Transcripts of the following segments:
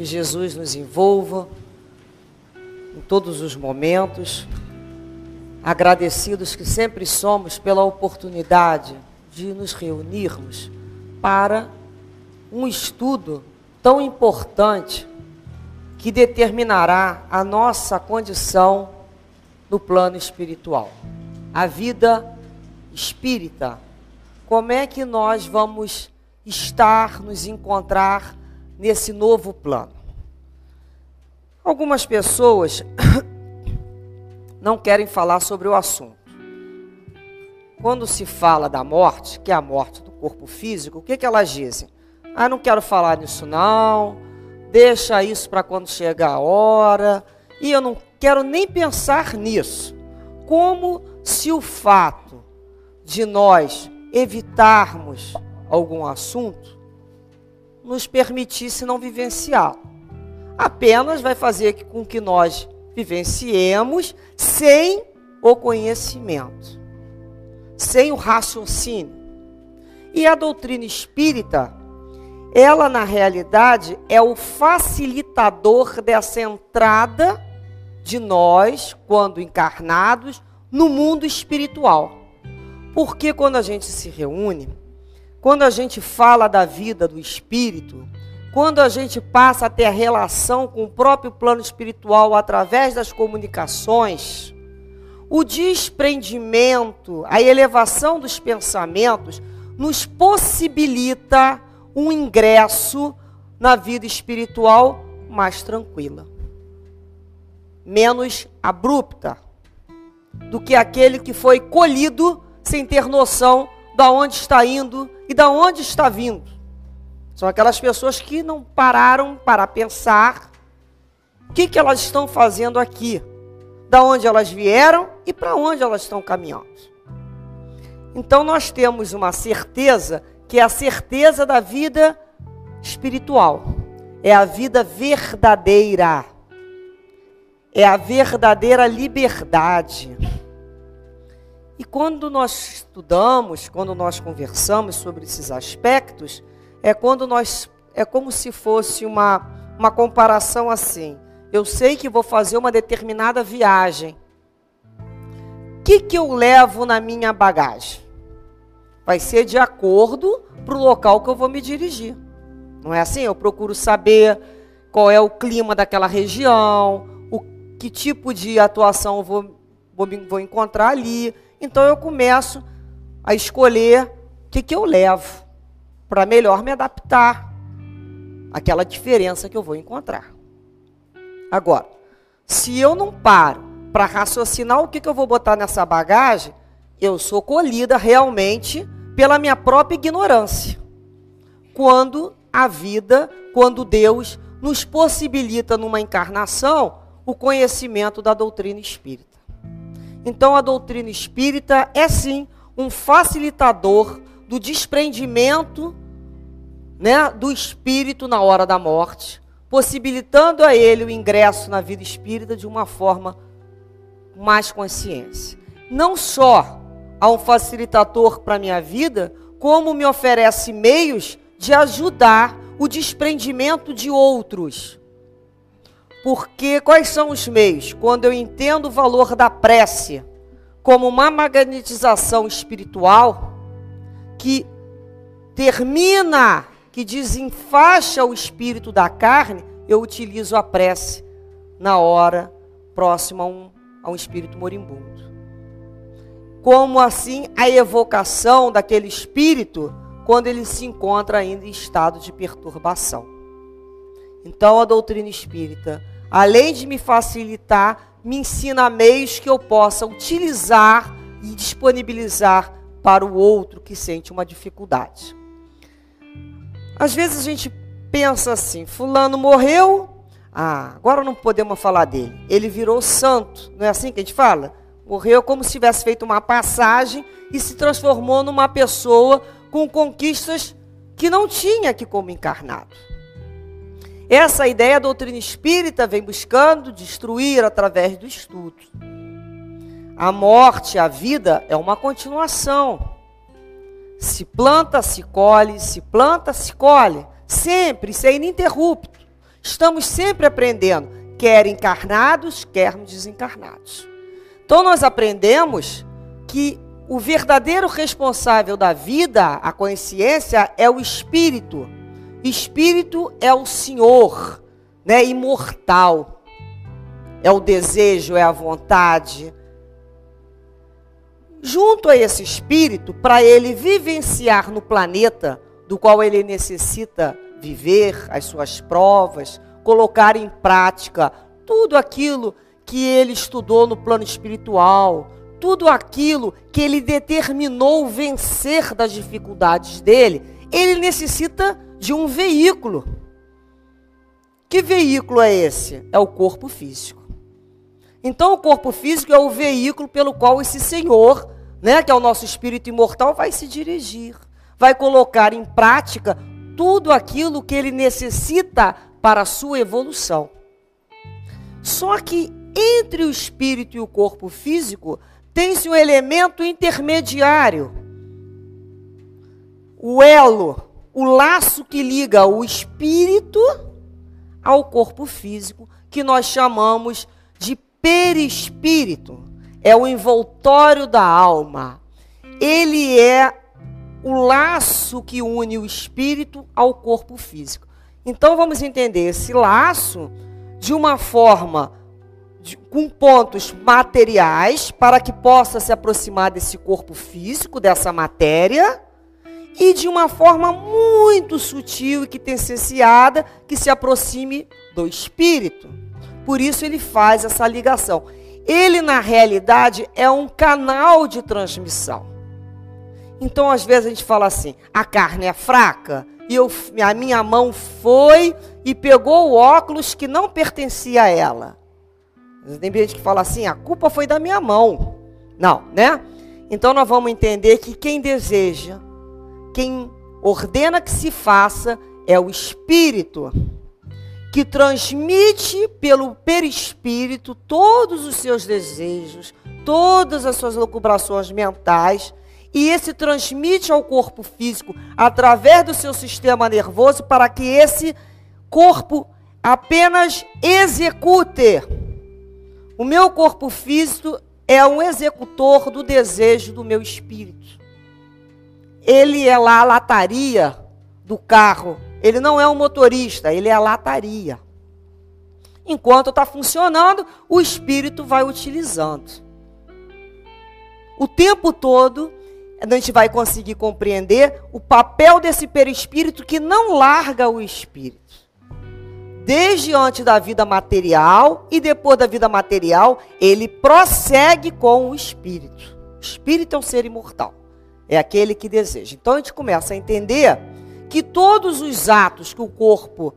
que Jesus nos envolva em todos os momentos. Agradecidos que sempre somos pela oportunidade de nos reunirmos para um estudo tão importante que determinará a nossa condição no plano espiritual. A vida espírita. Como é que nós vamos estar, nos encontrar nesse novo plano? Algumas pessoas não querem falar sobre o assunto. Quando se fala da morte, que é a morte do corpo físico, o que, que elas dizem? Ah, não quero falar nisso não, deixa isso para quando chegar a hora, e eu não quero nem pensar nisso. Como se o fato de nós evitarmos algum assunto nos permitisse não vivenciá-lo. Apenas vai fazer com que nós vivenciemos sem o conhecimento, sem o raciocínio. E a doutrina espírita, ela na realidade é o facilitador dessa entrada de nós, quando encarnados, no mundo espiritual. Porque quando a gente se reúne, quando a gente fala da vida do espírito, quando a gente passa a ter a relação com o próprio plano espiritual através das comunicações, o desprendimento, a elevação dos pensamentos nos possibilita um ingresso na vida espiritual mais tranquila, menos abrupta do que aquele que foi colhido sem ter noção da onde está indo e da onde está vindo. São aquelas pessoas que não pararam para pensar o que, que elas estão fazendo aqui, da onde elas vieram e para onde elas estão caminhando. Então nós temos uma certeza que é a certeza da vida espiritual, é a vida verdadeira, é a verdadeira liberdade. E quando nós estudamos, quando nós conversamos sobre esses aspectos, é quando nós é como se fosse uma uma comparação assim. Eu sei que vou fazer uma determinada viagem. O que, que eu levo na minha bagagem? Vai ser de acordo para o local que eu vou me dirigir. Não é assim? Eu procuro saber qual é o clima daquela região, o que tipo de atuação eu vou, vou, vou encontrar ali. Então eu começo a escolher o que, que eu levo para melhor me adaptar àquela diferença que eu vou encontrar. Agora, se eu não paro para raciocinar o que, que eu vou botar nessa bagagem, eu sou colhida realmente pela minha própria ignorância. Quando a vida, quando Deus nos possibilita numa encarnação o conhecimento da doutrina espírita. Então a doutrina espírita é sim um facilitador do desprendimento né, do espírito na hora da morte, possibilitando a ele o ingresso na vida espírita de uma forma mais consciência. Não só há um facilitador para a minha vida, como me oferece meios de ajudar o desprendimento de outros. Porque quais são os meios? Quando eu entendo o valor da prece como uma magnetização espiritual, que termina, que desenfaixa o espírito da carne, eu utilizo a prece na hora próxima a um, a um espírito moribundo. Como assim a evocação daquele espírito quando ele se encontra ainda em estado de perturbação. Então a doutrina espírita, além de me facilitar, me ensina meios que eu possa utilizar e disponibilizar para o outro que sente uma dificuldade. Às vezes a gente pensa assim: Fulano morreu, ah, agora não podemos falar dele. Ele virou santo, não é assim que a gente fala? Morreu como se tivesse feito uma passagem e se transformou numa pessoa com conquistas que não tinha aqui como encarnado. Essa ideia a doutrina espírita vem buscando destruir através do estudo. A morte, a vida é uma continuação. Se planta, se colhe, se planta, se colhe. Sempre, isso é ininterrupto. Estamos sempre aprendendo, quer encarnados, quer desencarnados. Então nós aprendemos que o verdadeiro responsável da vida, a consciência, é o espírito. Espírito é o Senhor, né, imortal. É o desejo, é a vontade. Junto a esse espírito, para ele vivenciar no planeta do qual ele necessita viver as suas provas, colocar em prática tudo aquilo que ele estudou no plano espiritual, tudo aquilo que ele determinou vencer das dificuldades dele, ele necessita de um veículo. Que veículo é esse? É o corpo físico. Então, o corpo físico é o veículo pelo qual esse Senhor, né, que é o nosso espírito imortal, vai se dirigir, vai colocar em prática tudo aquilo que ele necessita para a sua evolução. Só que entre o espírito e o corpo físico tem-se um elemento intermediário. O elo, o laço que liga o espírito ao corpo físico, que nós chamamos de perispírito. É o envoltório da alma. Ele é o laço que une o espírito ao corpo físico. Então vamos entender esse laço de uma forma de, com pontos materiais para que possa se aproximar desse corpo físico, dessa matéria, e de uma forma muito sutil e que tensenciada que se aproxime do espírito. Por isso ele faz essa ligação. Ele na realidade é um canal de transmissão. Então às vezes a gente fala assim: a carne é fraca e eu, a minha mão foi e pegou o óculos que não pertencia a ela. Tem gente que fala assim: a culpa foi da minha mão. Não, né? Então nós vamos entender que quem deseja, quem ordena que se faça, é o Espírito, que transmite pelo perispírito todos os seus desejos, todas as suas locubrações mentais, e esse transmite ao corpo físico através do seu sistema nervoso para que esse corpo apenas execute o meu corpo físico é um executor do desejo do meu espírito. Ele é lá a lataria do carro. Ele não é um motorista, ele é a lataria. Enquanto está funcionando, o espírito vai utilizando. O tempo todo, a gente vai conseguir compreender o papel desse perispírito que não larga o espírito desde antes da vida material e depois da vida material, ele prossegue com o espírito. O espírito é um ser imortal. É aquele que deseja. Então a gente começa a entender que todos os atos que o corpo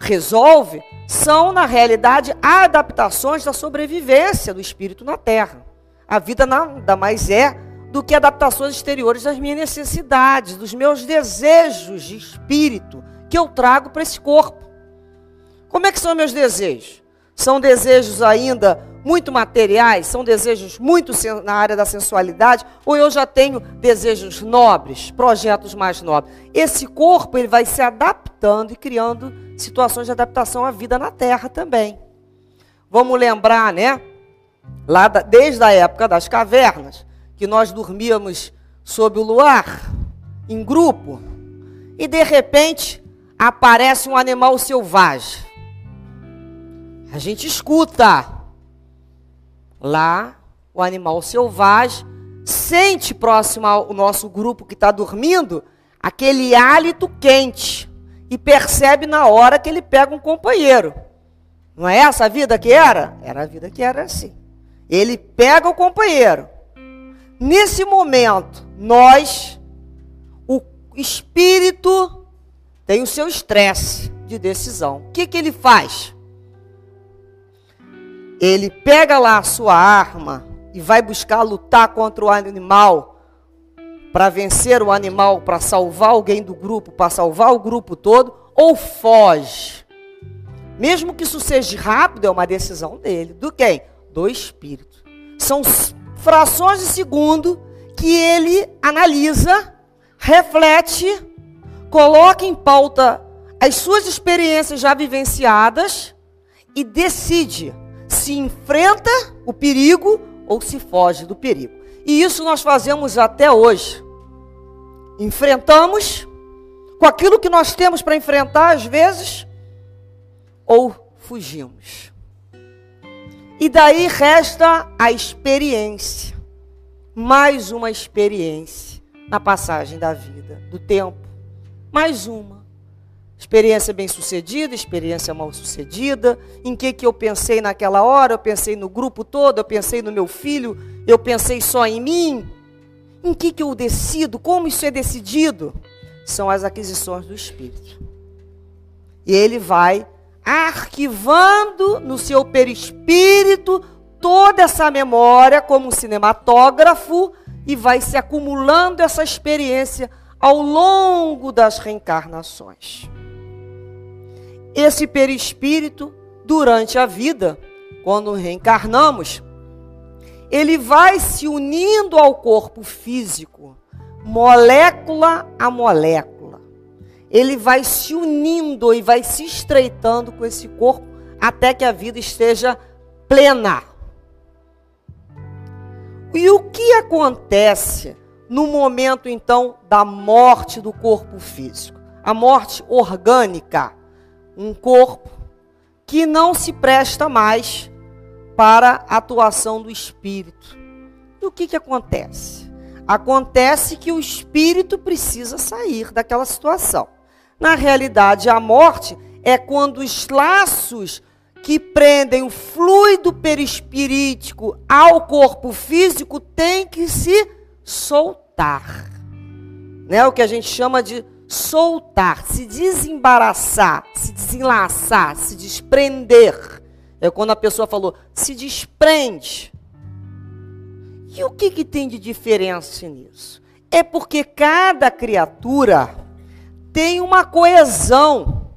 resolve são, na realidade, adaptações da sobrevivência do espírito na Terra. A vida nada mais é do que adaptações exteriores das minhas necessidades, dos meus desejos de espírito que eu trago para esse corpo. Como é que são meus desejos? São desejos ainda muito materiais, são desejos muito na área da sensualidade, ou eu já tenho desejos nobres, projetos mais nobres. Esse corpo ele vai se adaptando e criando situações de adaptação à vida na Terra também. Vamos lembrar, né? Lá da, desde a época das cavernas, que nós dormíamos sob o luar, em grupo, e de repente aparece um animal selvagem a gente escuta lá o animal selvagem, sente próximo ao nosso grupo que está dormindo aquele hálito quente e percebe na hora que ele pega um companheiro. Não é essa a vida que era? Era a vida que era assim. Ele pega o companheiro. Nesse momento, nós, o espírito, tem o seu estresse de decisão. O que, que ele faz? Ele pega lá a sua arma e vai buscar lutar contra o animal para vencer o animal, para salvar alguém do grupo, para salvar o grupo todo, ou foge. Mesmo que isso seja rápido, é uma decisão dele. Do quem? Do espírito. São frações de segundo que ele analisa, reflete, coloca em pauta as suas experiências já vivenciadas e decide se enfrenta o perigo ou se foge do perigo. E isso nós fazemos até hoje. Enfrentamos com aquilo que nós temos para enfrentar às vezes ou fugimos. E daí resta a experiência. Mais uma experiência na passagem da vida, do tempo. Mais uma. Experiência bem sucedida, experiência mal sucedida. Em que, que eu pensei naquela hora? Eu pensei no grupo todo, eu pensei no meu filho, eu pensei só em mim. Em que, que eu decido? Como isso é decidido? São as aquisições do Espírito. E ele vai arquivando no seu perispírito toda essa memória como um cinematógrafo e vai se acumulando essa experiência ao longo das reencarnações. Esse perispírito, durante a vida, quando reencarnamos, ele vai se unindo ao corpo físico, molécula a molécula. Ele vai se unindo e vai se estreitando com esse corpo até que a vida esteja plena. E o que acontece no momento então da morte do corpo físico? A morte orgânica, um corpo que não se presta mais para a atuação do espírito. E o que, que acontece? Acontece que o espírito precisa sair daquela situação. Na realidade, a morte é quando os laços que prendem o fluido perispirítico ao corpo físico têm que se soltar. Né? O que a gente chama de soltar, se desembaraçar, se desenlaçar, se desprender. É quando a pessoa falou, se desprende. E o que, que tem de diferença nisso? É porque cada criatura tem uma coesão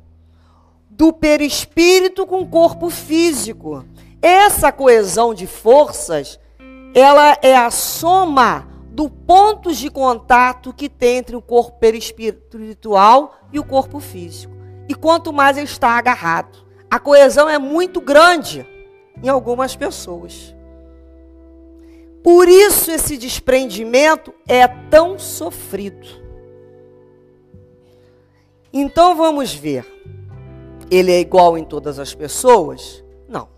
do perispírito com o corpo físico. Essa coesão de forças, ela é a soma do pontos de contato que tem entre o corpo perispiritual e o corpo físico. E quanto mais ele está agarrado, a coesão é muito grande em algumas pessoas. Por isso esse desprendimento é tão sofrido. Então vamos ver ele é igual em todas as pessoas? Não.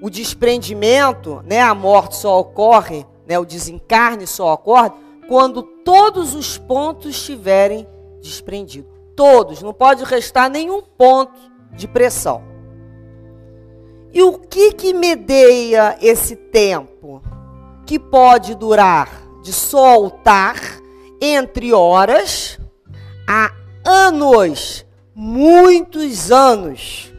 O desprendimento, né, a morte só ocorre, né, o desencarne só ocorre quando todos os pontos estiverem desprendidos. Todos, não pode restar nenhum ponto de pressão. E o que que medeia esse tempo? Que pode durar de soltar entre horas a anos muitos anos.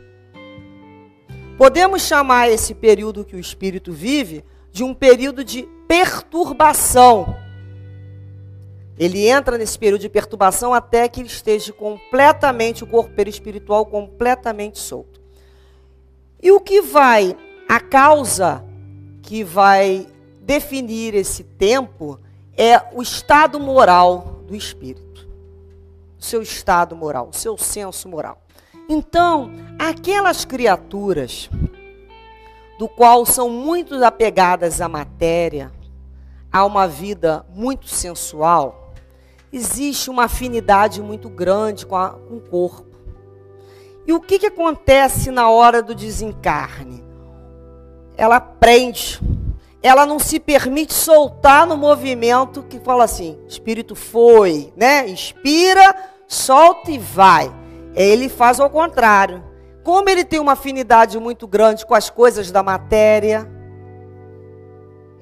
Podemos chamar esse período que o espírito vive de um período de perturbação. Ele entra nesse período de perturbação até que ele esteja completamente, o corpo perispiritual completamente solto. E o que vai, a causa que vai definir esse tempo é o estado moral do espírito seu estado moral, seu senso moral. Então, aquelas criaturas do qual são muito apegadas à matéria, a uma vida muito sensual, existe uma afinidade muito grande com, a, com o corpo. E o que, que acontece na hora do desencarne? Ela prende, ela não se permite soltar no movimento que fala assim: espírito foi, né? Inspira, solta e vai. Ele faz ao contrário. Como ele tem uma afinidade muito grande com as coisas da matéria,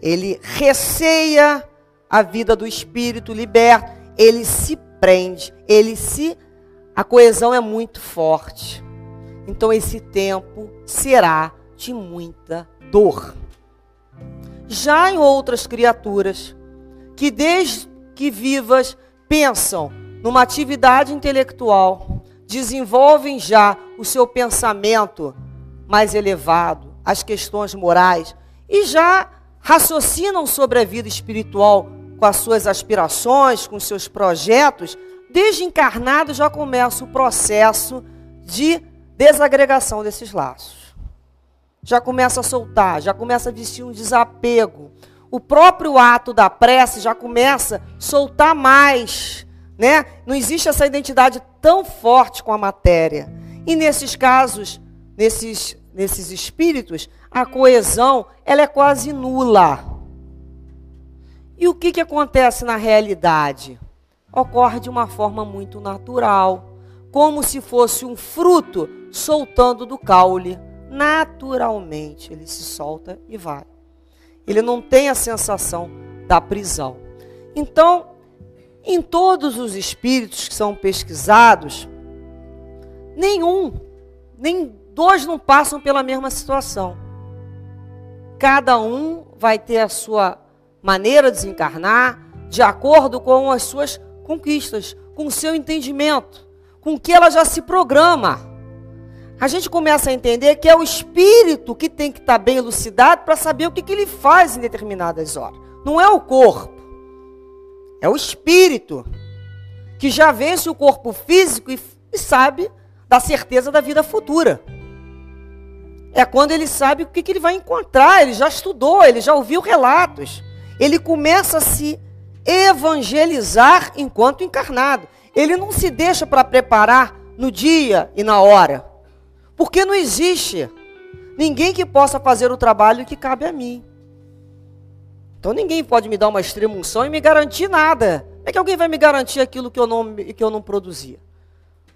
ele receia a vida do espírito liberto, ele se prende, ele se a coesão é muito forte. Então esse tempo será de muita dor. Já em outras criaturas que desde que vivas pensam numa atividade intelectual, desenvolvem já o seu pensamento mais elevado, as questões morais, e já raciocinam sobre a vida espiritual com as suas aspirações, com os seus projetos, desde encarnado já começa o processo de desagregação desses laços. Já começa a soltar, já começa a vestir um desapego. O próprio ato da prece já começa a soltar mais, né? Não existe essa identidade tão forte com a matéria. E nesses casos, nesses, nesses espíritos, a coesão ela é quase nula. E o que, que acontece na realidade? Ocorre de uma forma muito natural, como se fosse um fruto soltando do caule. Naturalmente, ele se solta e vai. Ele não tem a sensação da prisão. Então, em todos os espíritos que são pesquisados, nenhum, nem dois não passam pela mesma situação. Cada um vai ter a sua maneira de desencarnar de acordo com as suas conquistas, com o seu entendimento, com o que ela já se programa. A gente começa a entender que é o espírito que tem que estar bem elucidado para saber o que, que ele faz em determinadas horas. Não é o corpo, é o espírito que já vence o corpo físico e, e sabe da certeza da vida futura. É quando ele sabe o que, que ele vai encontrar, ele já estudou, ele já ouviu relatos. Ele começa a se evangelizar enquanto encarnado. Ele não se deixa para preparar no dia e na hora. Porque não existe ninguém que possa fazer o trabalho que cabe a mim. Então ninguém pode me dar uma extrema unção e me garantir nada. É que alguém vai me garantir aquilo que eu não, que eu não produzia.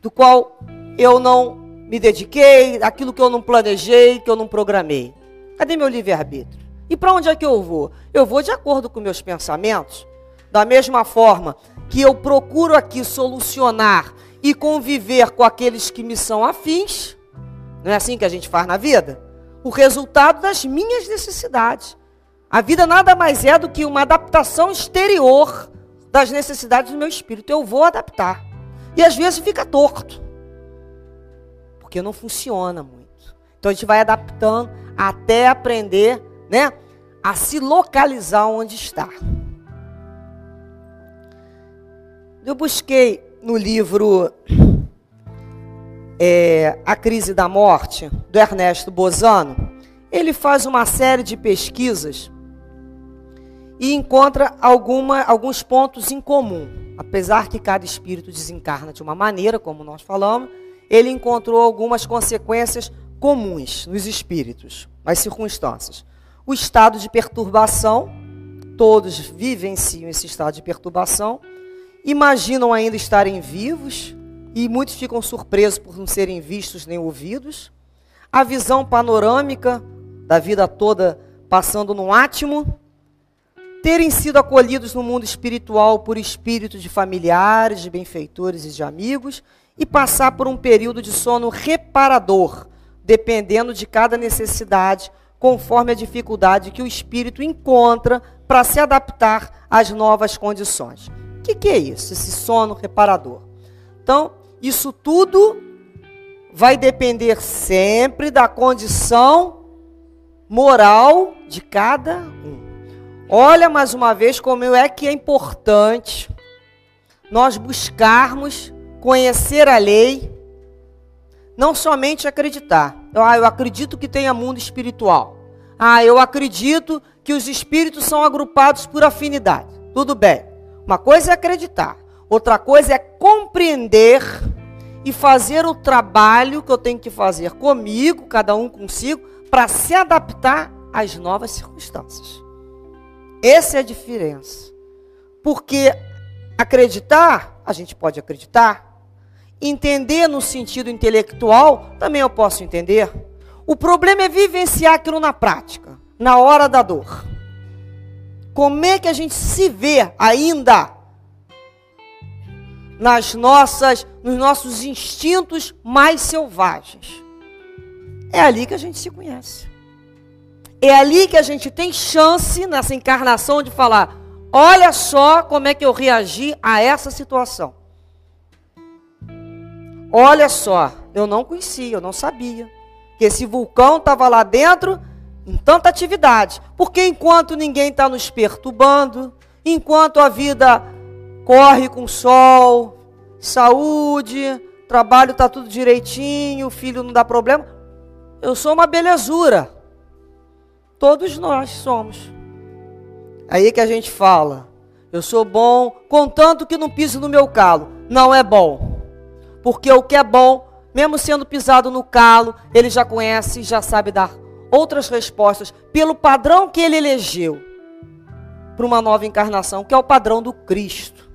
Do qual eu não me dediquei, aquilo que eu não planejei, que eu não programei. Cadê meu livre-arbítrio? E para onde é que eu vou? Eu vou de acordo com meus pensamentos. Da mesma forma que eu procuro aqui solucionar e conviver com aqueles que me são afins, não é assim que a gente faz na vida? O resultado das minhas necessidades. A vida nada mais é do que uma adaptação exterior das necessidades do meu espírito. Eu vou adaptar. E às vezes fica torto porque não funciona muito. Então a gente vai adaptando até aprender, né, a se localizar onde está. Eu busquei no livro é, A Crise da Morte, do Ernesto Bozano, ele faz uma série de pesquisas e encontra alguma, alguns pontos em comum. Apesar que cada espírito desencarna de uma maneira, como nós falamos, ele encontrou algumas consequências comuns nos espíritos, nas circunstâncias. O estado de perturbação, todos vivenciam esse estado de perturbação, imaginam ainda estarem vivos e muitos ficam surpresos por não serem vistos nem ouvidos. A visão panorâmica da vida toda passando no átimo, terem sido acolhidos no mundo espiritual por espíritos de familiares, de benfeitores e de amigos e passar por um período de sono reparador, dependendo de cada necessidade, conforme a dificuldade que o espírito encontra para se adaptar às novas condições. O que, que é isso, esse sono reparador? Então, isso tudo vai depender sempre da condição moral de cada um. Olha mais uma vez como é que é importante nós buscarmos conhecer a lei, não somente acreditar. Ah, eu acredito que tenha mundo espiritual. Ah, eu acredito que os espíritos são agrupados por afinidade. Tudo bem. Uma coisa é acreditar, outra coisa é compreender e fazer o trabalho que eu tenho que fazer comigo, cada um consigo, para se adaptar às novas circunstâncias. Essa é a diferença. Porque acreditar, a gente pode acreditar, Entender no sentido intelectual, também eu posso entender. O problema é vivenciar aquilo na prática, na hora da dor. Como é que a gente se vê ainda nas nossas, nos nossos instintos mais selvagens? É ali que a gente se conhece. É ali que a gente tem chance nessa encarnação de falar: olha só como é que eu reagi a essa situação. Olha só, eu não conhecia, eu não sabia que esse vulcão estava lá dentro em tanta atividade. Porque enquanto ninguém está nos perturbando, enquanto a vida corre com sol, saúde, trabalho está tudo direitinho, filho não dá problema. Eu sou uma belezura. Todos nós somos. Aí que a gente fala, eu sou bom, contanto que não pise no meu calo. Não é bom. Porque o que é bom, mesmo sendo pisado no calo, ele já conhece e já sabe dar outras respostas pelo padrão que ele elegeu para uma nova encarnação, que é o padrão do Cristo.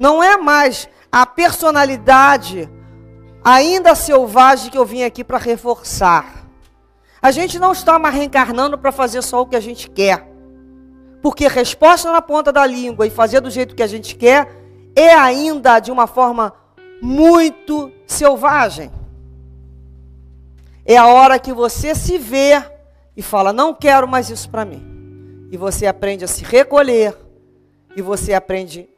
Não é mais a personalidade ainda selvagem que eu vim aqui para reforçar. A gente não está mais reencarnando para fazer só o que a gente quer. Porque resposta na ponta da língua e fazer do jeito que a gente quer é ainda de uma forma muito selvagem. É a hora que você se vê e fala: Não quero mais isso para mim. E você aprende a se recolher, e você aprende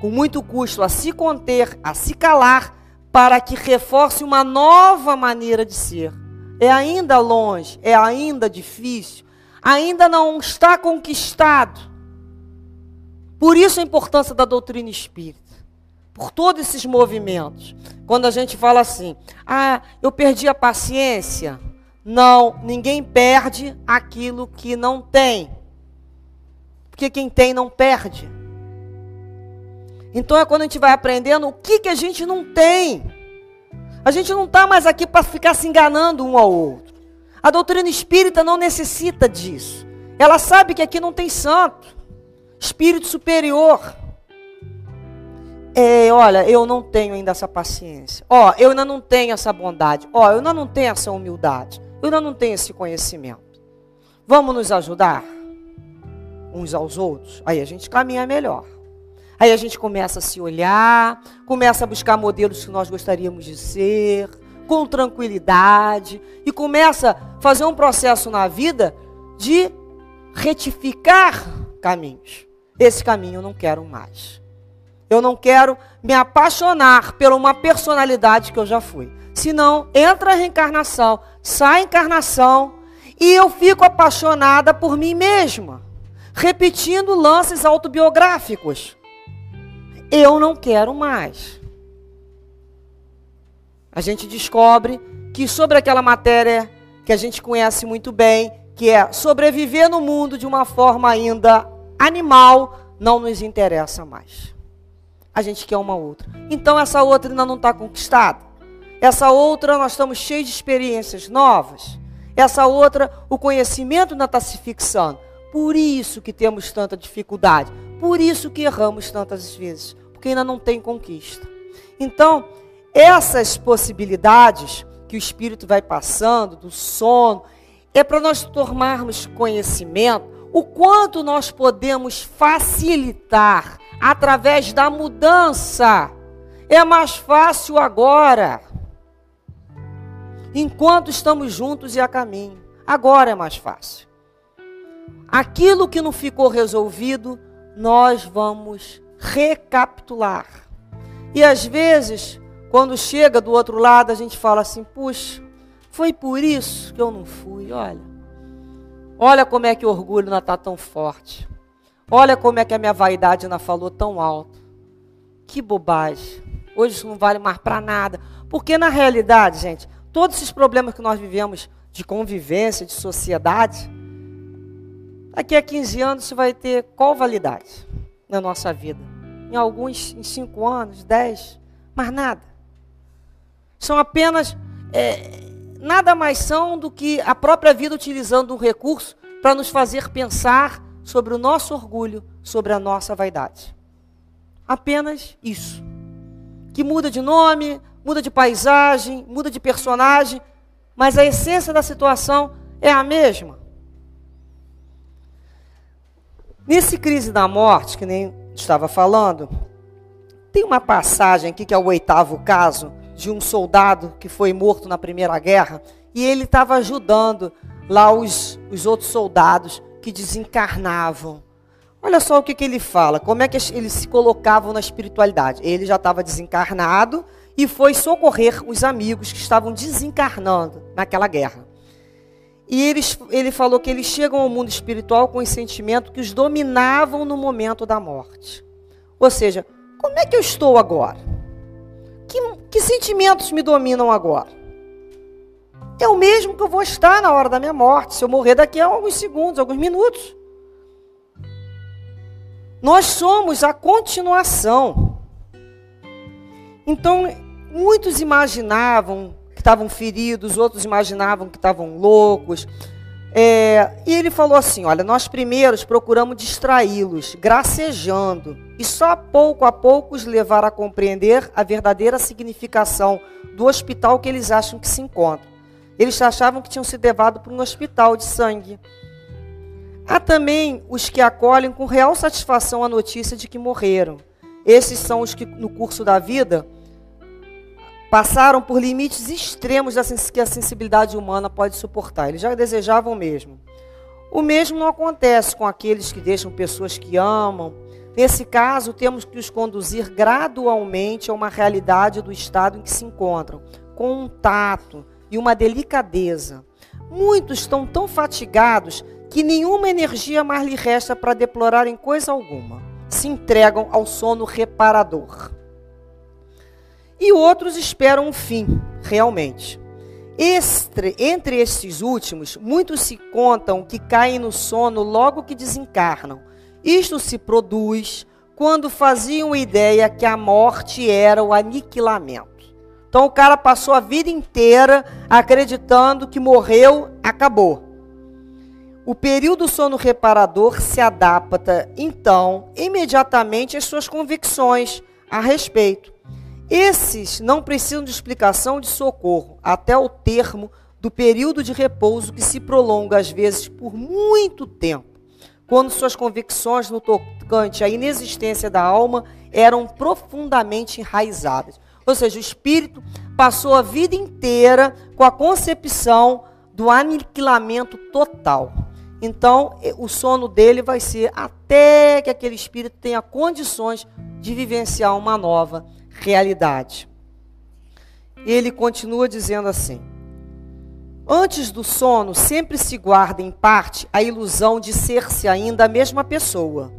com muito custo a se conter, a se calar, para que reforce uma nova maneira de ser. É ainda longe, é ainda difícil, ainda não está conquistado. Por isso a importância da doutrina espírita. Por todos esses movimentos. Quando a gente fala assim, ah, eu perdi a paciência. Não, ninguém perde aquilo que não tem. Porque quem tem não perde. Então é quando a gente vai aprendendo o que, que a gente não tem. A gente não está mais aqui para ficar se enganando um ao outro. A doutrina espírita não necessita disso. Ela sabe que aqui não tem santo, espírito superior. É, olha, eu não tenho ainda essa paciência. Ó, eu ainda não tenho essa bondade. Ó, eu ainda não tenho essa humildade. Eu ainda não tenho esse conhecimento. Vamos nos ajudar uns aos outros? Aí a gente caminha melhor. Aí a gente começa a se olhar, começa a buscar modelos que nós gostaríamos de ser, com tranquilidade, e começa a fazer um processo na vida de retificar caminhos. Esse caminho eu não quero mais. Eu não quero me apaixonar por uma personalidade que eu já fui. Senão, entra a reencarnação, sai a encarnação, e eu fico apaixonada por mim mesma, repetindo lances autobiográficos. Eu não quero mais. A gente descobre que sobre aquela matéria que a gente conhece muito bem, que é sobreviver no mundo de uma forma ainda animal, não nos interessa mais. A gente quer uma outra. Então essa outra ainda não está conquistada. Essa outra nós estamos cheios de experiências novas. Essa outra, o conhecimento ainda está se fixando. Por isso que temos tanta dificuldade. Por isso que erramos tantas vezes. Porque ainda não tem conquista. Então, essas possibilidades que o Espírito vai passando, do sono, é para nós tomarmos conhecimento o quanto nós podemos facilitar através da mudança. É mais fácil agora. Enquanto estamos juntos e a caminho. Agora é mais fácil. Aquilo que não ficou resolvido, nós vamos recapitular. E às vezes, quando chega do outro lado, a gente fala assim: puxa, foi por isso que eu não fui, olha. Olha como é que o orgulho não está tão forte. Olha como é que a minha vaidade não falou tão alto. Que bobagem. Hoje isso não vale mais para nada. Porque na realidade, gente, todos esses problemas que nós vivemos de convivência, de sociedade, daqui a 15 anos isso vai ter qual validade na nossa vida? Em alguns, em 5 anos, 10, mas nada. São apenas é, nada mais são do que a própria vida utilizando um recurso para nos fazer pensar sobre o nosso orgulho, sobre a nossa vaidade. Apenas isso. Que muda de nome, muda de paisagem, muda de personagem, mas a essência da situação é a mesma. Nesse crise da morte, que nem estava falando, tem uma passagem aqui que é o oitavo caso, de um soldado que foi morto na Primeira Guerra e ele estava ajudando lá os, os outros soldados que desencarnavam. Olha só o que, que ele fala, como é que eles se colocavam na espiritualidade. Ele já estava desencarnado e foi socorrer os amigos que estavam desencarnando naquela guerra. E eles, ele falou que eles chegam ao mundo espiritual com os sentimentos que os dominavam no momento da morte. Ou seja, como é que eu estou agora? que, que sentimentos me dominam agora? É o mesmo que eu vou estar na hora da minha morte, se eu morrer daqui a alguns segundos, alguns minutos. Nós somos a continuação. Então, muitos imaginavam que estavam feridos, outros imaginavam que estavam loucos. É, e ele falou assim: olha, nós primeiros procuramos distraí-los, gracejando, e só pouco a pouco os levar a compreender a verdadeira significação do hospital que eles acham que se encontram. Eles achavam que tinham sido levados para um hospital de sangue. Há também os que acolhem com real satisfação a notícia de que morreram. Esses são os que, no curso da vida, passaram por limites extremos que a sensibilidade humana pode suportar. Eles já desejavam mesmo. O mesmo não acontece com aqueles que deixam pessoas que amam. Nesse caso, temos que os conduzir gradualmente a uma realidade do estado em que se encontram, com um e uma delicadeza. Muitos estão tão fatigados que nenhuma energia mais lhe resta para deplorar em coisa alguma. Se entregam ao sono reparador. E outros esperam um fim, realmente. Este, entre estes últimos, muitos se contam que caem no sono logo que desencarnam. Isto se produz quando faziam ideia que a morte era o aniquilamento. Então o cara passou a vida inteira acreditando que morreu, acabou. O período sono reparador se adapta, então, imediatamente às suas convicções a respeito. Esses não precisam de explicação de socorro até o termo do período de repouso que se prolonga às vezes por muito tempo, quando suas convicções no tocante à inexistência da alma eram profundamente enraizadas. Ou seja, o espírito passou a vida inteira com a concepção do aniquilamento total. Então, o sono dele vai ser até que aquele espírito tenha condições de vivenciar uma nova realidade. Ele continua dizendo assim: Antes do sono, sempre se guarda em parte a ilusão de ser-se ainda a mesma pessoa.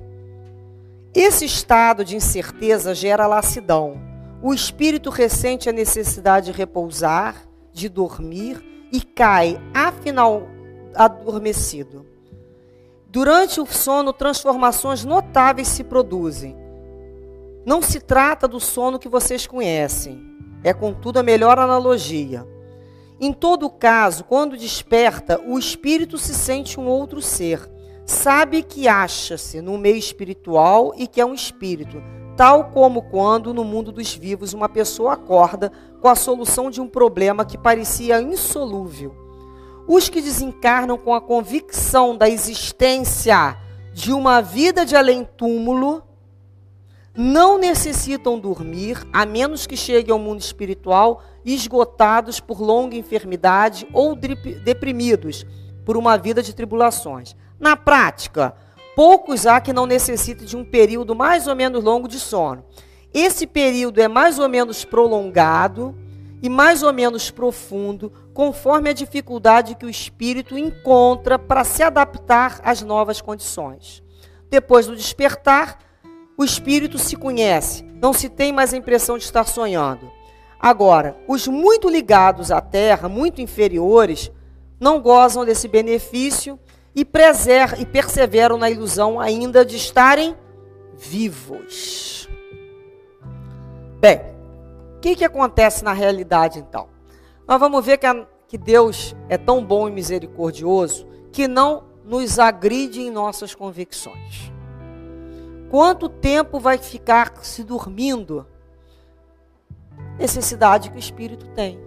Esse estado de incerteza gera lassidão. O espírito ressente a necessidade de repousar, de dormir e cai, afinal, adormecido. Durante o sono, transformações notáveis se produzem. Não se trata do sono que vocês conhecem. É, contudo, a melhor analogia. Em todo caso, quando desperta, o espírito se sente um outro ser. Sabe que acha-se no meio espiritual e que é um espírito, tal como quando no mundo dos vivos uma pessoa acorda com a solução de um problema que parecia insolúvel. Os que desencarnam com a convicção da existência de uma vida de além-túmulo não necessitam dormir, a menos que cheguem ao mundo espiritual esgotados por longa enfermidade ou deprimidos por uma vida de tribulações. Na prática, poucos há que não necessitem de um período mais ou menos longo de sono. Esse período é mais ou menos prolongado e mais ou menos profundo, conforme a dificuldade que o espírito encontra para se adaptar às novas condições. Depois do despertar, o espírito se conhece, não se tem mais a impressão de estar sonhando. Agora, os muito ligados à terra, muito inferiores, não gozam desse benefício e, preser, e perseveram na ilusão ainda de estarem vivos. Bem, o que, que acontece na realidade então? Nós vamos ver que, a, que Deus é tão bom e misericordioso que não nos agride em nossas convicções. Quanto tempo vai ficar se dormindo? Necessidade que o espírito tem.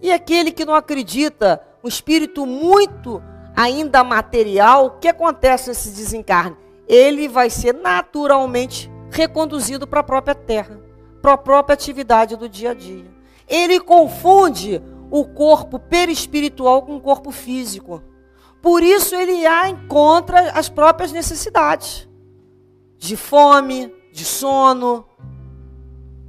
E aquele que não acredita, um espírito muito ainda material, o que acontece nesse desencarne? Ele vai ser naturalmente reconduzido para a própria terra, para a própria atividade do dia a dia. Ele confunde o corpo perispiritual com o corpo físico. Por isso ele há encontra as próprias necessidades de fome, de sono,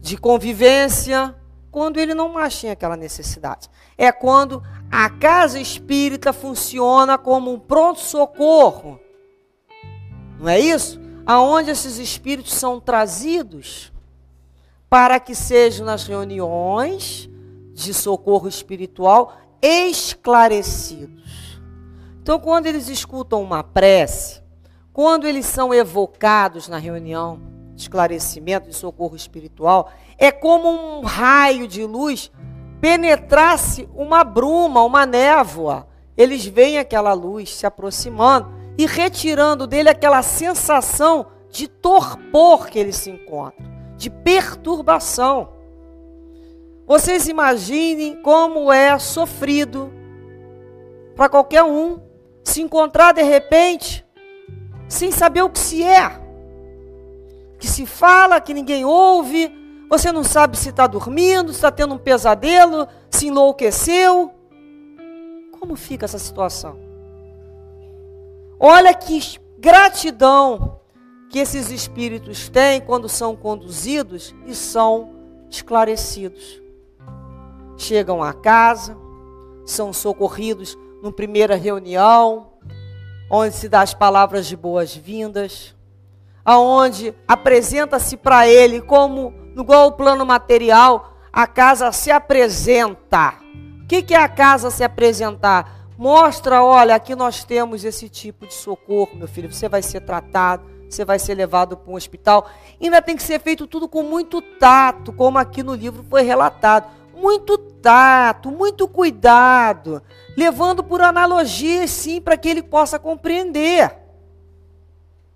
de convivência, quando ele não mais tinha aquela necessidade. É quando a casa espírita funciona como um pronto-socorro. Não é isso? Aonde esses espíritos são trazidos para que sejam nas reuniões de socorro espiritual esclarecidos. Então, quando eles escutam uma prece, quando eles são evocados na reunião de esclarecimento, de socorro espiritual, é como um raio de luz penetrasse uma bruma, uma névoa. Eles veem aquela luz se aproximando e retirando dele aquela sensação de torpor que eles se encontram, de perturbação. Vocês imaginem como é sofrido para qualquer um se encontrar de repente sem saber o que se é. Que se fala, que ninguém ouve, você não sabe se está dormindo, se está tendo um pesadelo, se enlouqueceu. Como fica essa situação? Olha que gratidão que esses espíritos têm quando são conduzidos e são esclarecidos chegam à casa, são socorridos numa primeira reunião, onde se dá as palavras de boas-vindas, aonde apresenta-se para ele como, igual o plano material, a casa se apresenta. O que, que é a casa se apresentar? Mostra, olha, aqui nós temos esse tipo de socorro, meu filho. Você vai ser tratado, você vai ser levado para um hospital. Ainda tem que ser feito tudo com muito tato, como aqui no livro foi relatado muito tato, muito cuidado, levando por analogia, sim, para que ele possa compreender.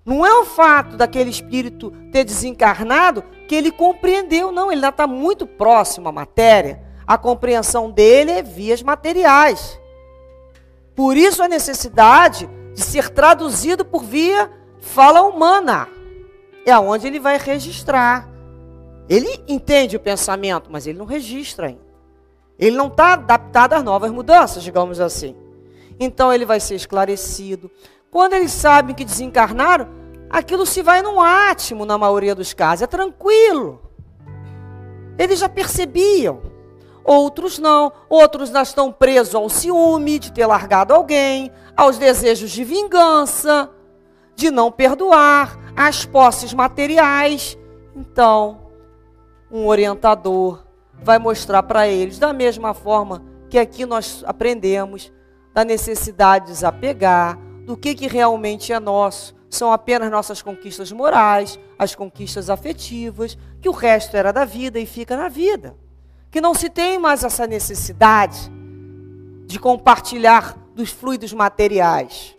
Não é o fato daquele espírito ter desencarnado que ele compreendeu, não, ele ainda está muito próximo à matéria. A compreensão dele é vias materiais. Por isso a necessidade de ser traduzido por via fala humana. É onde ele vai registrar ele entende o pensamento, mas ele não registra ainda. Ele não está adaptado às novas mudanças, digamos assim. Então ele vai ser esclarecido. Quando eles sabem que desencarnaram, aquilo se vai num átimo na maioria dos casos. É tranquilo. Eles já percebiam. Outros não. Outros já estão presos ao ciúme de ter largado alguém, aos desejos de vingança, de não perdoar, às posses materiais. Então, um orientador, vai mostrar para eles, da mesma forma que aqui nós aprendemos da necessidade de desapegar, do que, que realmente é nosso, são apenas nossas conquistas morais, as conquistas afetivas, que o resto era da vida e fica na vida. Que não se tem mais essa necessidade de compartilhar dos fluidos materiais.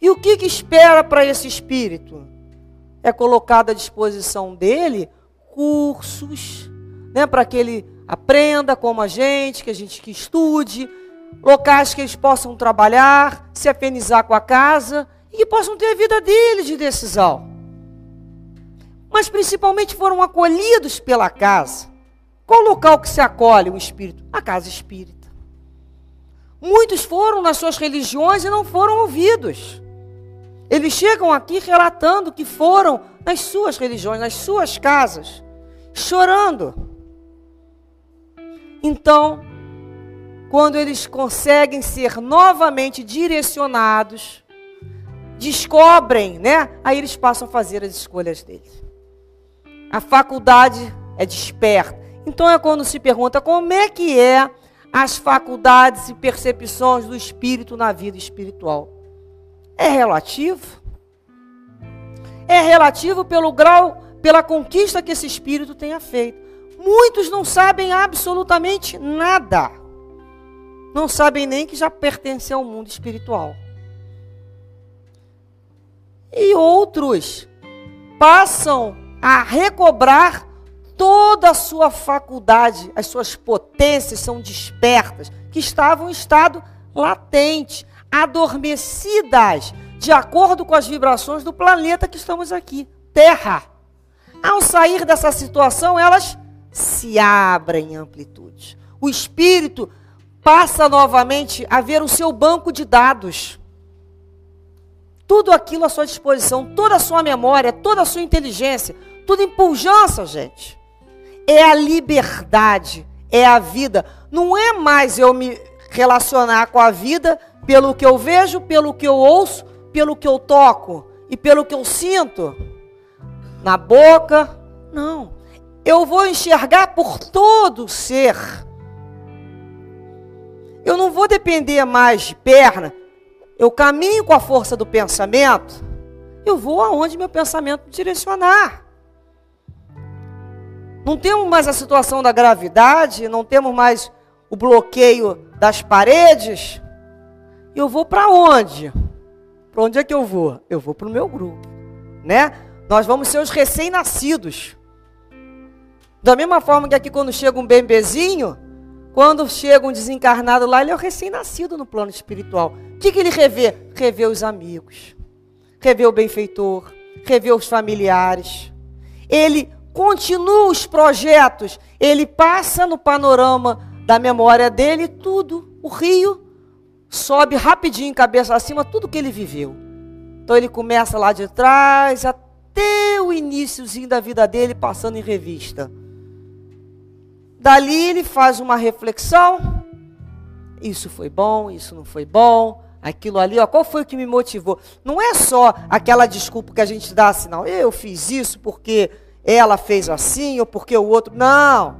E o que, que espera para esse espírito? É colocado à disposição dele cursos, né, para que ele aprenda como a gente, que a gente que estude, locais que eles possam trabalhar, se apenizar com a casa que possam ter a vida deles de decisão. Mas principalmente foram acolhidos pela casa. Qual local que se acolhe um espírito? A casa espírita. Muitos foram nas suas religiões e não foram ouvidos. Eles chegam aqui relatando que foram nas suas religiões, nas suas casas chorando. Então, quando eles conseguem ser novamente direcionados, descobrem, né? Aí eles passam a fazer as escolhas deles. A faculdade é desperta. Então é quando se pergunta como é que é as faculdades e percepções do espírito na vida espiritual. É relativo? É relativo pelo grau pela conquista que esse espírito tenha feito. Muitos não sabem absolutamente nada. Não sabem nem que já pertencem ao mundo espiritual. E outros passam a recobrar toda a sua faculdade, as suas potências são despertas, que estavam em estado latente, adormecidas, de acordo com as vibrações do planeta que estamos aqui, Terra. Ao sair dessa situação, elas se abrem em amplitude. O espírito passa novamente a ver o seu banco de dados. Tudo aquilo à sua disposição, toda a sua memória, toda a sua inteligência, tudo em pujança, gente. É a liberdade, é a vida. Não é mais eu me relacionar com a vida pelo que eu vejo, pelo que eu ouço, pelo que eu toco e pelo que eu sinto na boca. Não. eu vou enxergar por todo o ser. Eu não vou depender mais de perna. Eu caminho com a força do pensamento. Eu vou aonde meu pensamento me direcionar. Não temos mais a situação da gravidade, não temos mais o bloqueio das paredes. Eu vou para onde? Para onde é que eu vou? Eu vou para o meu grupo, né? Nós vamos ser os recém-nascidos. Da mesma forma que aqui quando chega um bebezinho, quando chega um desencarnado lá, ele é o recém-nascido no plano espiritual. O que, que ele revê? Revê os amigos, revê o benfeitor, revê os familiares. Ele continua os projetos, ele passa no panorama da memória dele tudo. O rio sobe rapidinho, cabeça acima, tudo que ele viveu. Então ele começa lá de trás até o iníciozinho da vida dele, passando em revista. Dali ele faz uma reflexão. Isso foi bom, isso não foi bom. Aquilo ali, ó, qual foi o que me motivou? Não é só aquela desculpa que a gente dá assim, não. Eu fiz isso porque ela fez assim ou porque o outro. Não.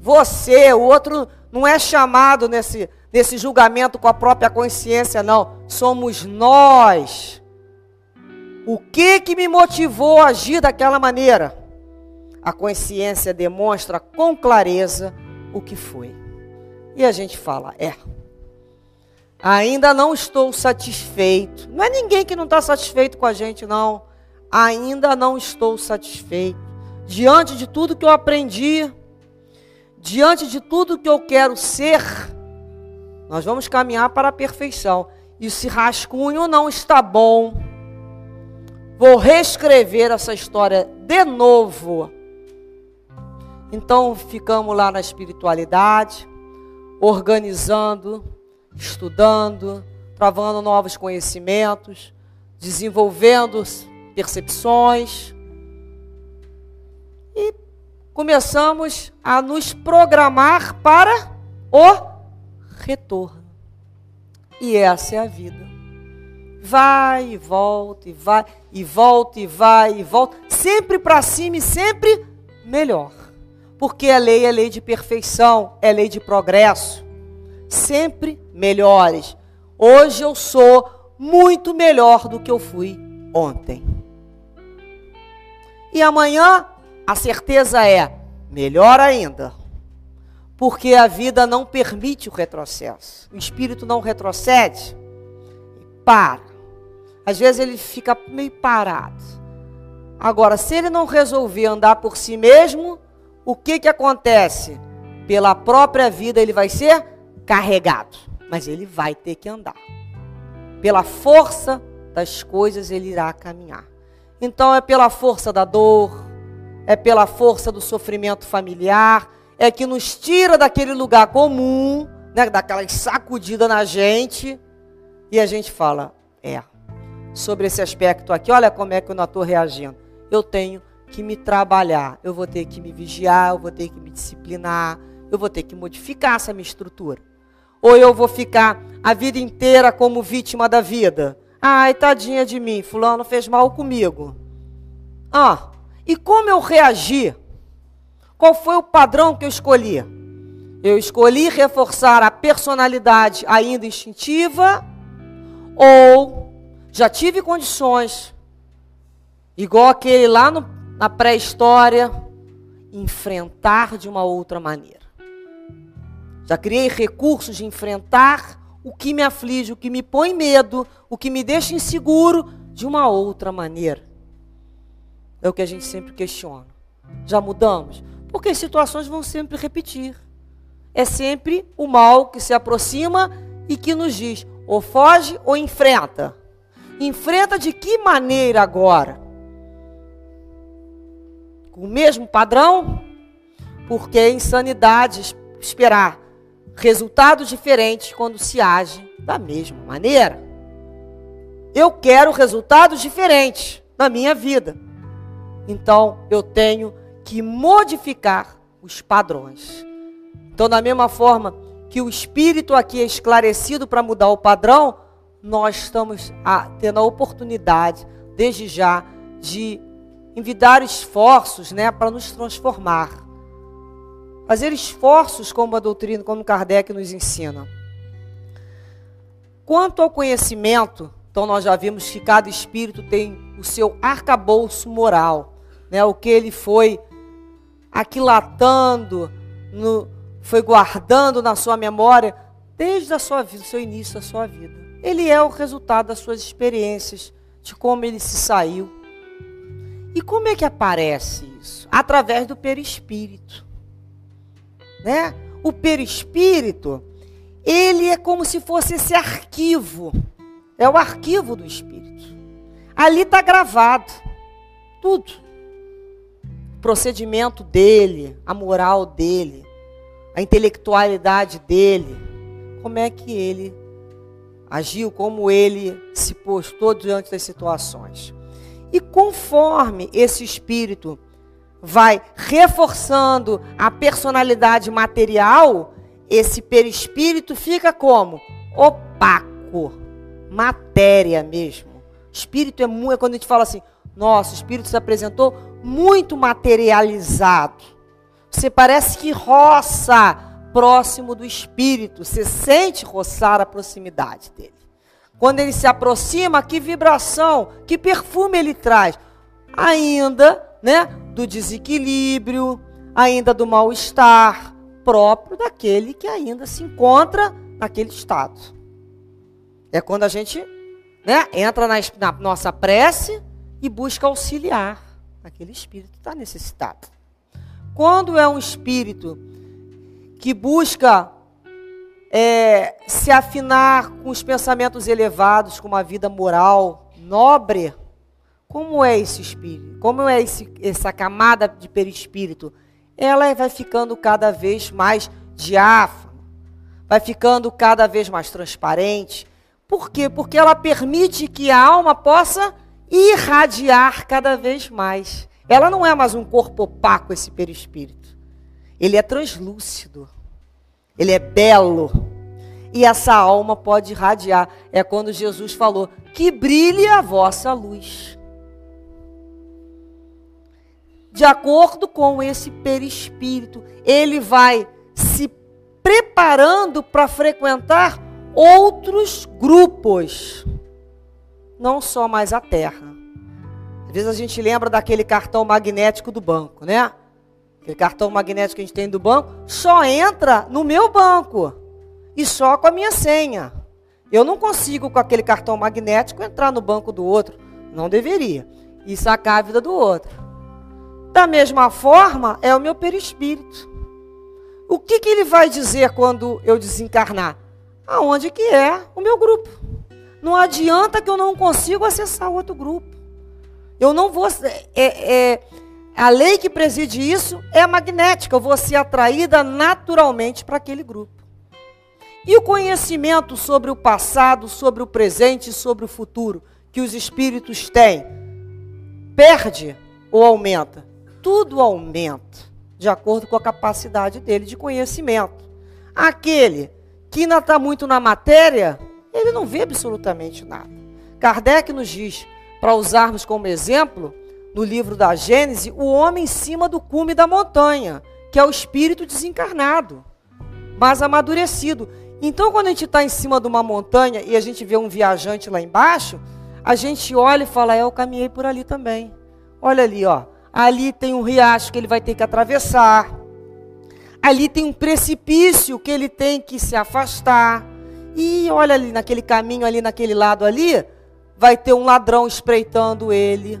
Você, o outro não é chamado nesse, nesse julgamento com a própria consciência, não. Somos nós. O que que me motivou a agir daquela maneira? A consciência demonstra com clareza o que foi. E a gente fala, é. Ainda não estou satisfeito. Não é ninguém que não está satisfeito com a gente, não. Ainda não estou satisfeito. Diante de tudo que eu aprendi, diante de tudo que eu quero ser, nós vamos caminhar para a perfeição. E se rascunho não está bom, vou reescrever essa história de novo então ficamos lá na espiritualidade, organizando, estudando, travando novos conhecimentos, desenvolvendo percepções. E começamos a nos programar para o retorno. E essa é a vida. Vai e volta, e vai, e volta, e vai, e volta, sempre para cima e sempre melhor. Porque a lei é lei de perfeição, é lei de progresso. Sempre melhores. Hoje eu sou muito melhor do que eu fui ontem. E amanhã a certeza é melhor ainda. Porque a vida não permite o retrocesso. O espírito não retrocede. Para. Às vezes ele fica meio parado. Agora, se ele não resolver andar por si mesmo, o que, que acontece? Pela própria vida ele vai ser carregado, mas ele vai ter que andar. Pela força das coisas ele irá caminhar. Então é pela força da dor, é pela força do sofrimento familiar, é que nos tira daquele lugar comum, né, daquela sacudida na gente, e a gente fala: é, sobre esse aspecto aqui, olha como é que eu não estou reagindo. Eu tenho que me trabalhar, eu vou ter que me vigiar, eu vou ter que me disciplinar, eu vou ter que modificar essa minha estrutura. Ou eu vou ficar a vida inteira como vítima da vida. Ai, tadinha de mim, fulano fez mal comigo. Ah, e como eu reagi? Qual foi o padrão que eu escolhi? Eu escolhi reforçar a personalidade ainda instintiva ou já tive condições, igual aquele lá no na pré-história, enfrentar de uma outra maneira. Já criei recursos de enfrentar o que me aflige, o que me põe medo, o que me deixa inseguro de uma outra maneira. É o que a gente sempre questiona. Já mudamos? Porque as situações vão sempre repetir. É sempre o mal que se aproxima e que nos diz: ou foge ou enfrenta. Enfrenta de que maneira agora? Com o mesmo padrão, porque é insanidade esperar resultados diferentes quando se age da mesma maneira. Eu quero resultados diferentes na minha vida. Então eu tenho que modificar os padrões. Então, da mesma forma que o espírito aqui é esclarecido para mudar o padrão, nós estamos a, tendo a oportunidade, desde já, de envidar esforços né, para nos transformar. Fazer esforços como a doutrina, como Kardec nos ensina. Quanto ao conhecimento, então nós já vimos que cada espírito tem o seu arcabouço moral, né? o que ele foi aquilatando, no, foi guardando na sua memória desde a sua vida, o seu início da sua vida. Ele é o resultado das suas experiências, de como ele se saiu. E como é que aparece isso? Através do perispírito. Né? O perispírito, ele é como se fosse esse arquivo. É o arquivo do espírito. Ali está gravado tudo. O procedimento dele, a moral dele, a intelectualidade dele, como é que ele agiu, como ele se postou diante das situações. E conforme esse espírito vai reforçando a personalidade material, esse perispírito fica como? Opaco, matéria mesmo. Espírito é muito, é quando a gente fala assim, nossa, o espírito se apresentou muito materializado. Você parece que roça próximo do espírito, você sente roçar a proximidade dele. Quando ele se aproxima, que vibração, que perfume ele traz? Ainda, né, do desequilíbrio, ainda do mal-estar próprio daquele que ainda se encontra naquele estado. É quando a gente, né, entra na, na nossa prece e busca auxiliar aquele espírito que está necessitado. Quando é um espírito que busca é, se afinar com os pensamentos elevados, com uma vida moral nobre, como é esse espírito? Como é esse, essa camada de perispírito? Ela vai ficando cada vez mais diáfana, vai ficando cada vez mais transparente. Por quê? Porque ela permite que a alma possa irradiar cada vez mais. Ela não é mais um corpo opaco, esse perispírito. Ele é translúcido. Ele é belo. E essa alma pode irradiar. É quando Jesus falou: que brilhe a vossa luz. De acordo com esse perispírito, ele vai se preparando para frequentar outros grupos, não só mais a Terra. Às vezes a gente lembra daquele cartão magnético do banco, né? Aquele cartão magnético que a gente tem do banco, só entra no meu banco e só com a minha senha. Eu não consigo, com aquele cartão magnético, entrar no banco do outro. Não deveria. E sacar a vida do outro. Da mesma forma, é o meu perispírito. O que, que ele vai dizer quando eu desencarnar? Aonde que é o meu grupo. Não adianta que eu não consigo acessar outro grupo. Eu não vou. É, é, a lei que preside isso é magnética. Eu vou ser atraída naturalmente para aquele grupo. E o conhecimento sobre o passado, sobre o presente e sobre o futuro que os espíritos têm, perde ou aumenta? Tudo aumenta, de acordo com a capacidade dele de conhecimento. Aquele que ainda está muito na matéria, ele não vê absolutamente nada. Kardec nos diz, para usarmos como exemplo, no livro da Gênesis, o homem em cima do cume da montanha, que é o espírito desencarnado, mas amadurecido. Então, quando a gente está em cima de uma montanha e a gente vê um viajante lá embaixo, a gente olha e fala: É, eu caminhei por ali também. Olha ali, ó. Ali tem um riacho que ele vai ter que atravessar. Ali tem um precipício que ele tem que se afastar. E olha ali naquele caminho ali naquele lado ali, vai ter um ladrão espreitando ele.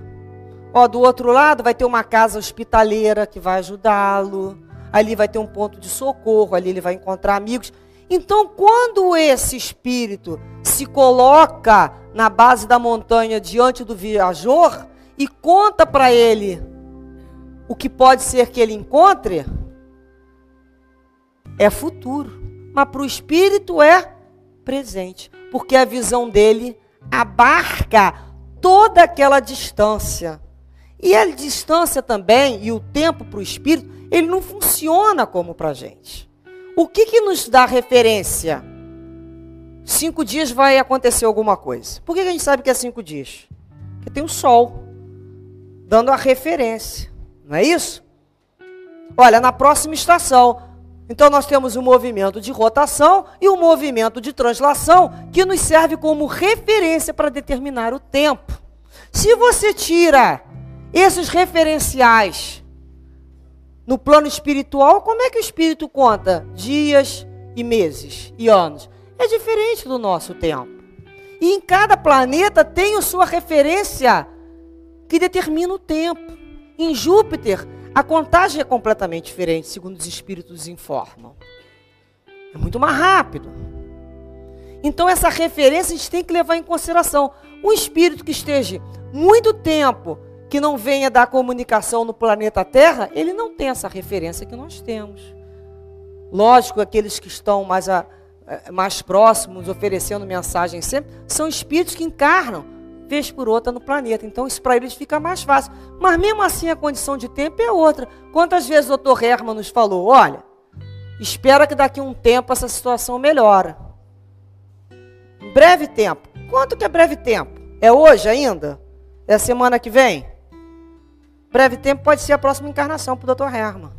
Ó, do outro lado vai ter uma casa hospitaleira que vai ajudá-lo. Ali vai ter um ponto de socorro, ali ele vai encontrar amigos. Então, quando esse espírito se coloca na base da montanha diante do viajor e conta para ele o que pode ser que ele encontre, é futuro. Mas para o espírito é presente, porque a visão dele abarca toda aquela distância. E a distância também, e o tempo para o espírito, ele não funciona como para a gente. O que, que nos dá referência? Cinco dias vai acontecer alguma coisa. Por que a gente sabe que é cinco dias? Porque tem o sol. dando a referência, não é isso? Olha, na próxima estação, então nós temos o um movimento de rotação e o um movimento de translação que nos serve como referência para determinar o tempo. Se você tira esses referenciais no plano espiritual, como é que o espírito conta dias e meses e anos? É diferente do nosso tempo. E em cada planeta tem a sua referência que determina o tempo. Em Júpiter, a contagem é completamente diferente, segundo os espíritos informam. É muito mais rápido. Então, essa referência a gente tem que levar em consideração. Um espírito que esteja muito tempo que não venha da comunicação no planeta Terra, ele não tem essa referência que nós temos. Lógico, aqueles que estão mais, a, mais próximos, oferecendo mensagem sempre, são espíritos que encarnam vez por outra no planeta. Então isso para eles fica mais fácil. Mas mesmo assim a condição de tempo é outra. Quantas vezes o Dr. Herman nos falou, olha, espera que daqui a um tempo essa situação melhora. Breve tempo. Quanto que é breve tempo? É hoje ainda? É semana que vem? Breve tempo pode ser a próxima encarnação para o Dr. Herman.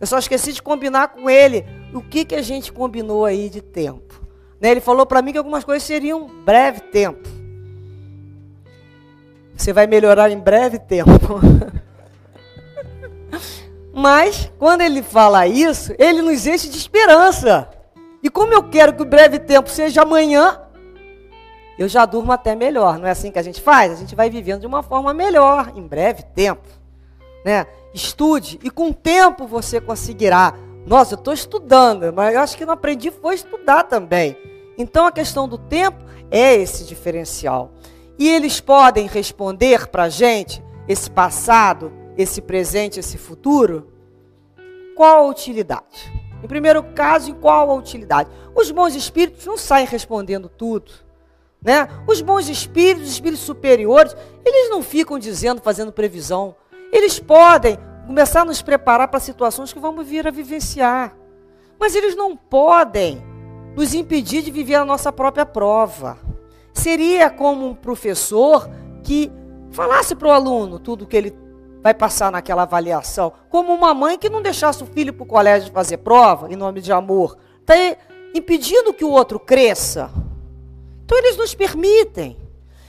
Eu só esqueci de combinar com ele o que, que a gente combinou aí de tempo. Né? Ele falou para mim que algumas coisas seriam breve tempo. Você vai melhorar em breve tempo. Mas, quando ele fala isso, ele nos enche de esperança. E como eu quero que o breve tempo seja amanhã, eu já durmo até melhor. Não é assim que a gente faz? A gente vai vivendo de uma forma melhor, em breve tempo. Né? Estude, e com o tempo você conseguirá. Nossa, eu estou estudando, mas eu acho que não aprendi foi estudar também. Então a questão do tempo é esse diferencial. E eles podem responder para a gente esse passado, esse presente, esse futuro? Qual a utilidade? Em primeiro caso, em qual a utilidade? Os bons espíritos não saem respondendo tudo. Né? Os bons espíritos, os espíritos superiores, eles não ficam dizendo, fazendo previsão. Eles podem começar a nos preparar para situações que vamos vir a vivenciar. Mas eles não podem nos impedir de viver a nossa própria prova. Seria como um professor que falasse para o aluno tudo que ele vai passar naquela avaliação, como uma mãe que não deixasse o filho para o colégio fazer prova, em nome de amor, está impedindo que o outro cresça. Então eles nos permitem.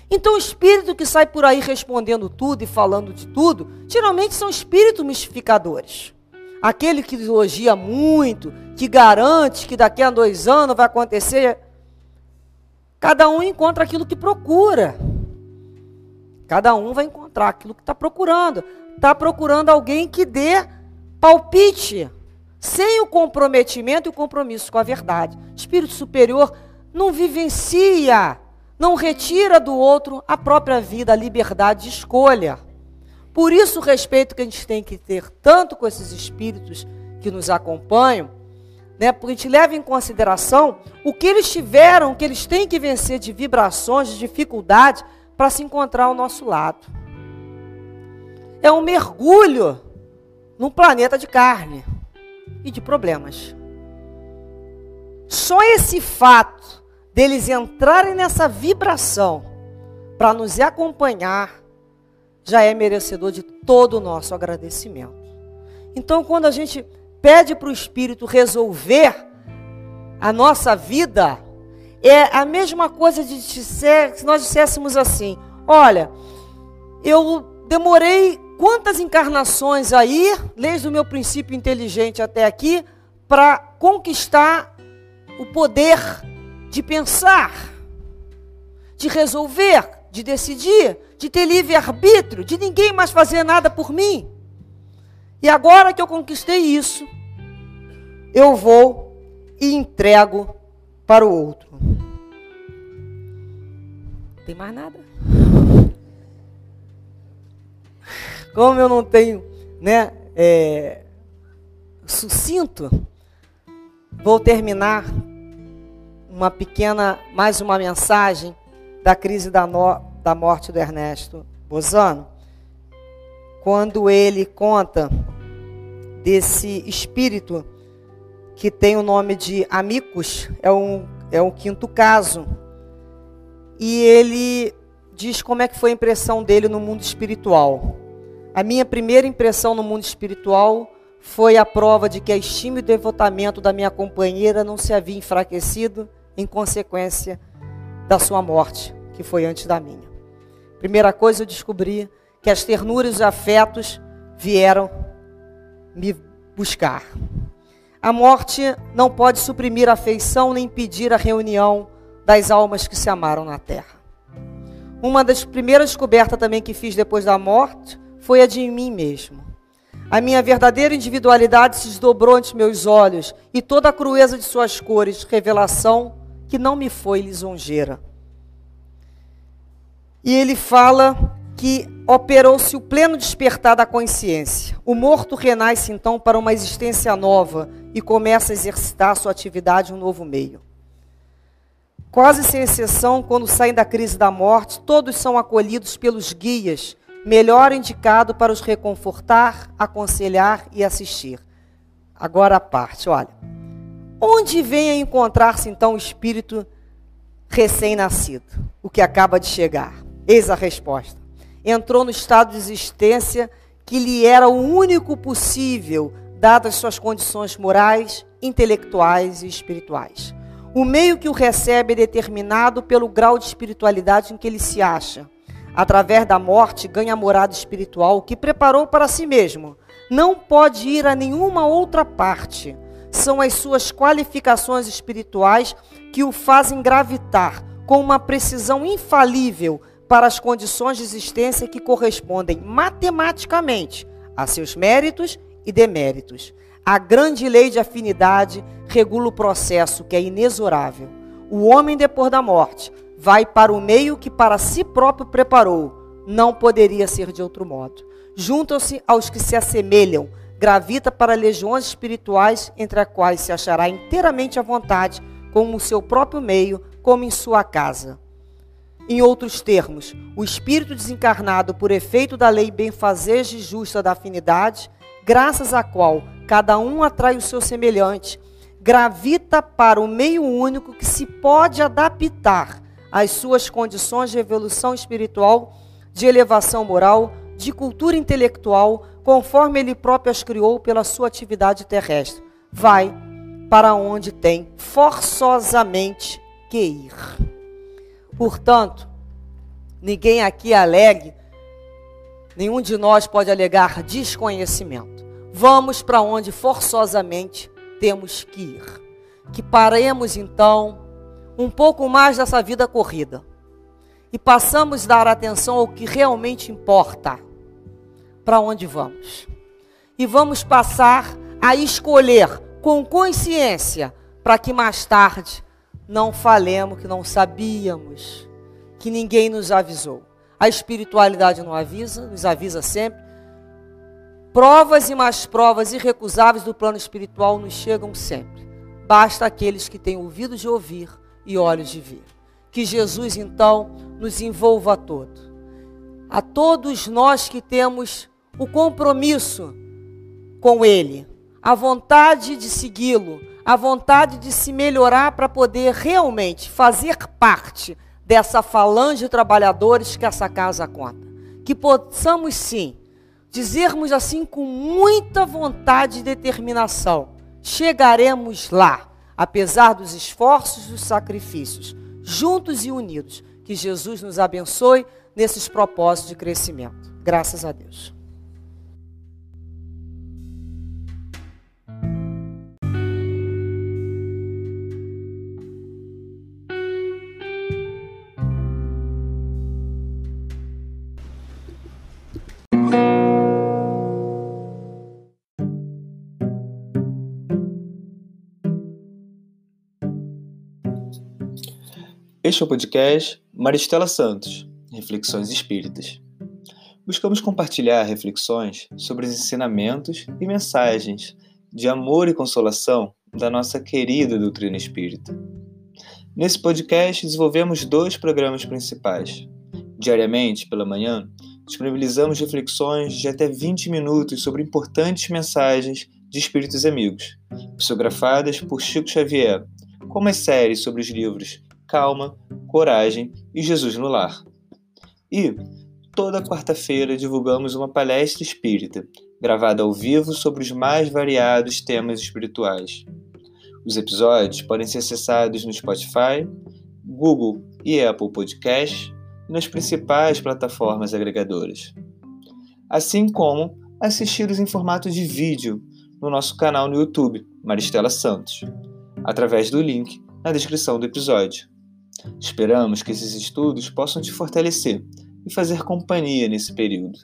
Então o espírito que sai por aí respondendo tudo e falando de tudo, geralmente são espíritos mistificadores. Aquele que elogia muito, que garante que daqui a dois anos vai acontecer. Cada um encontra aquilo que procura. Cada um vai encontrar aquilo que está procurando. Está procurando alguém que dê palpite, sem o comprometimento e o compromisso com a verdade. Espírito superior não vivencia, não retira do outro a própria vida, a liberdade de escolha. Por isso o respeito que a gente tem que ter tanto com esses espíritos que nos acompanham, né? Porque a gente leva em consideração o que eles tiveram, o que eles têm que vencer de vibrações, de dificuldades para se encontrar ao nosso lado. É um mergulho num planeta de carne e de problemas. Só esse fato deles entrarem nessa vibração para nos acompanhar já é merecedor de todo o nosso agradecimento. Então, quando a gente pede para o Espírito resolver a nossa vida, é a mesma coisa de dizer, se nós disséssemos assim: olha, eu demorei quantas encarnações aí, desde o meu princípio inteligente até aqui, para conquistar o poder de pensar, de resolver, de decidir, de ter livre-arbítrio, de ninguém mais fazer nada por mim. E agora que eu conquistei isso, eu vou e entrego para o outro. Tem mais nada. Como eu não tenho, né, é, sucinto, vou terminar uma pequena, mais uma mensagem da crise da, no, da morte do Ernesto Bozano, quando ele conta desse espírito que tem o nome de Amicus, é um, é um quinto caso. E ele diz como é que foi a impressão dele no mundo espiritual. A minha primeira impressão no mundo espiritual foi a prova de que a estima e o devotamento da minha companheira não se havia enfraquecido em consequência da sua morte, que foi antes da minha. Primeira coisa, eu descobri que as ternuras e os afetos vieram me buscar. A morte não pode suprimir a afeição nem impedir a reunião das almas que se amaram na terra. Uma das primeiras descobertas também que fiz depois da morte foi a de mim mesmo. A minha verdadeira individualidade se desdobrou ante meus olhos e toda a crueza de suas cores, revelação que não me foi lisonjeira. E ele fala que operou-se o pleno despertar da consciência. O morto renasce então para uma existência nova e começa a exercitar sua atividade em um novo meio. Quase sem exceção, quando saem da crise da morte, todos são acolhidos pelos guias, melhor indicado para os reconfortar, aconselhar e assistir. Agora a parte, olha. Onde vem a encontrar-se então o espírito recém-nascido, o que acaba de chegar? Eis a resposta. Entrou no estado de existência que lhe era o único possível, dadas suas condições morais, intelectuais e espirituais. O meio que o recebe é determinado pelo grau de espiritualidade em que ele se acha. Através da morte, ganha morada espiritual que preparou para si mesmo. Não pode ir a nenhuma outra parte. São as suas qualificações espirituais que o fazem gravitar com uma precisão infalível para as condições de existência que correspondem matematicamente a seus méritos e deméritos. A grande lei de afinidade regula o processo que é inexorável. O homem, depois da morte, vai para o meio que para si próprio preparou. Não poderia ser de outro modo. Juntam-se aos que se assemelham, gravita para legiões espirituais, entre as quais se achará inteiramente à vontade, como o seu próprio meio, como em sua casa. Em outros termos, o espírito desencarnado, por efeito da lei benfazeja e justa da afinidade, graças à qual cada um atrai o seu semelhante, gravita para o meio único que se pode adaptar às suas condições de evolução espiritual, de elevação moral, de cultura intelectual, conforme ele próprio as criou pela sua atividade terrestre. Vai para onde tem forçosamente que ir. Portanto, ninguém aqui alegue, nenhum de nós pode alegar desconhecimento vamos para onde forçosamente temos que ir. Que paremos então um pouco mais dessa vida corrida e passamos a dar atenção ao que realmente importa. Para onde vamos? E vamos passar a escolher com consciência para que mais tarde não falemos que não sabíamos, que ninguém nos avisou. A espiritualidade não avisa, nos avisa sempre Provas e mais provas irrecusáveis do plano espiritual nos chegam sempre. Basta aqueles que têm ouvidos de ouvir e olhos de ver. Que Jesus, então, nos envolva a todo. A todos nós que temos o compromisso com Ele, a vontade de segui-lo, a vontade de se melhorar para poder realmente fazer parte dessa falange de trabalhadores que essa casa conta. Que possamos sim dizermos assim com muita vontade e determinação: chegaremos lá, apesar dos esforços e dos sacrifícios, juntos e unidos. Que Jesus nos abençoe nesses propósitos de crescimento. Graças a Deus. Este é o podcast Maristela Santos, Reflexões Espíritas. Buscamos compartilhar reflexões sobre os ensinamentos e mensagens de amor e consolação da nossa querida doutrina espírita. Nesse podcast, desenvolvemos dois programas principais. Diariamente, pela manhã, disponibilizamos reflexões de até 20 minutos sobre importantes mensagens de espíritos amigos, psicografadas por Chico Xavier, como as séries sobre os livros Calma, Coragem e Jesus no Lar. E toda quarta-feira divulgamos uma palestra espírita, gravada ao vivo sobre os mais variados temas espirituais. Os episódios podem ser acessados no Spotify, Google e Apple Podcasts e nas principais plataformas agregadoras. Assim como assisti-los em formato de vídeo no nosso canal no YouTube, Maristela Santos, através do link na descrição do episódio. Esperamos que esses estudos possam te fortalecer e fazer companhia nesse período.